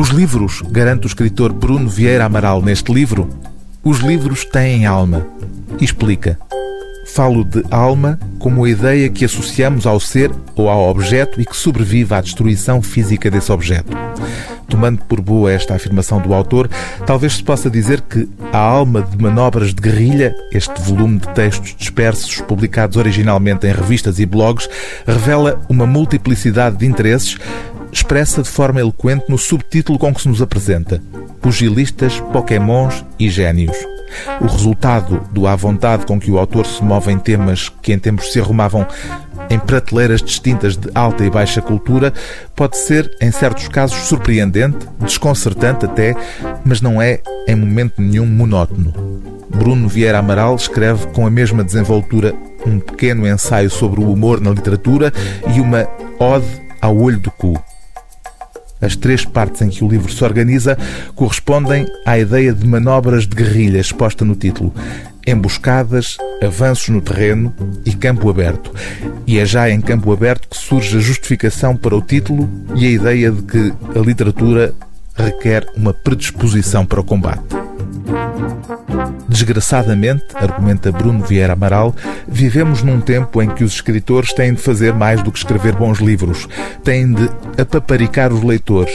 Os livros, garante o escritor Bruno Vieira Amaral neste livro, os livros têm alma. Explica. Falo de alma como a ideia que associamos ao ser ou ao objeto e que sobrevive à destruição física desse objeto. Tomando por boa esta afirmação do autor, talvez se possa dizer que A Alma de Manobras de Guerrilha, este volume de textos dispersos publicados originalmente em revistas e blogs, revela uma multiplicidade de interesses expressa de forma eloquente no subtítulo com que se nos apresenta: Pugilistas, Pokémons e Gênios. O resultado do à vontade com que o autor se move em temas que em tempos se arrumavam em prateleiras distintas de alta e baixa cultura pode ser, em certos casos, surpreendente, desconcertante até, mas não é, em momento nenhum, monótono. Bruno Vieira Amaral escreve com a mesma desenvoltura um pequeno ensaio sobre o humor na literatura e uma ode ao olho do cu. As três partes em que o livro se organiza correspondem à ideia de manobras de guerrilha exposta no título. Emboscadas, avanços no terreno e campo aberto. E é já em campo aberto que surge a justificação para o título e a ideia de que a literatura requer uma predisposição para o combate. Desgraçadamente, argumenta Bruno Vieira Amaral, vivemos num tempo em que os escritores têm de fazer mais do que escrever bons livros. Têm de apaparicar os leitores,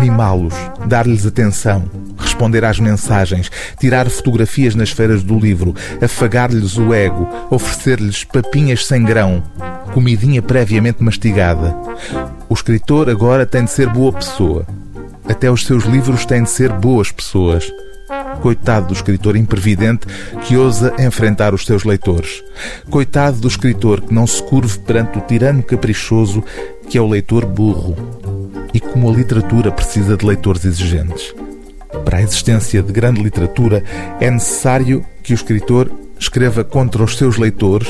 mimá-los, dar-lhes atenção, responder às mensagens, tirar fotografias nas feiras do livro, afagar-lhes o ego, oferecer-lhes papinhas sem grão, comidinha previamente mastigada. O escritor agora tem de ser boa pessoa. Até os seus livros têm de ser boas pessoas. Coitado do escritor imprevidente que ousa enfrentar os seus leitores. Coitado do escritor que não se curve perante o tirano caprichoso que é o leitor burro. E como a literatura precisa de leitores exigentes. Para a existência de grande literatura é necessário que o escritor escreva contra os seus leitores,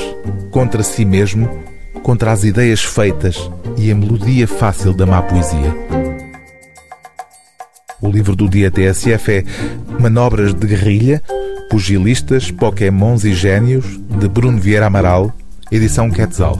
contra si mesmo, contra as ideias feitas e a melodia fácil da má poesia. O livro do dia TSF é Manobras de Guerrilha, Pugilistas, Pokémons e Gênios, de Bruno Vieira Amaral, edição Quetzal.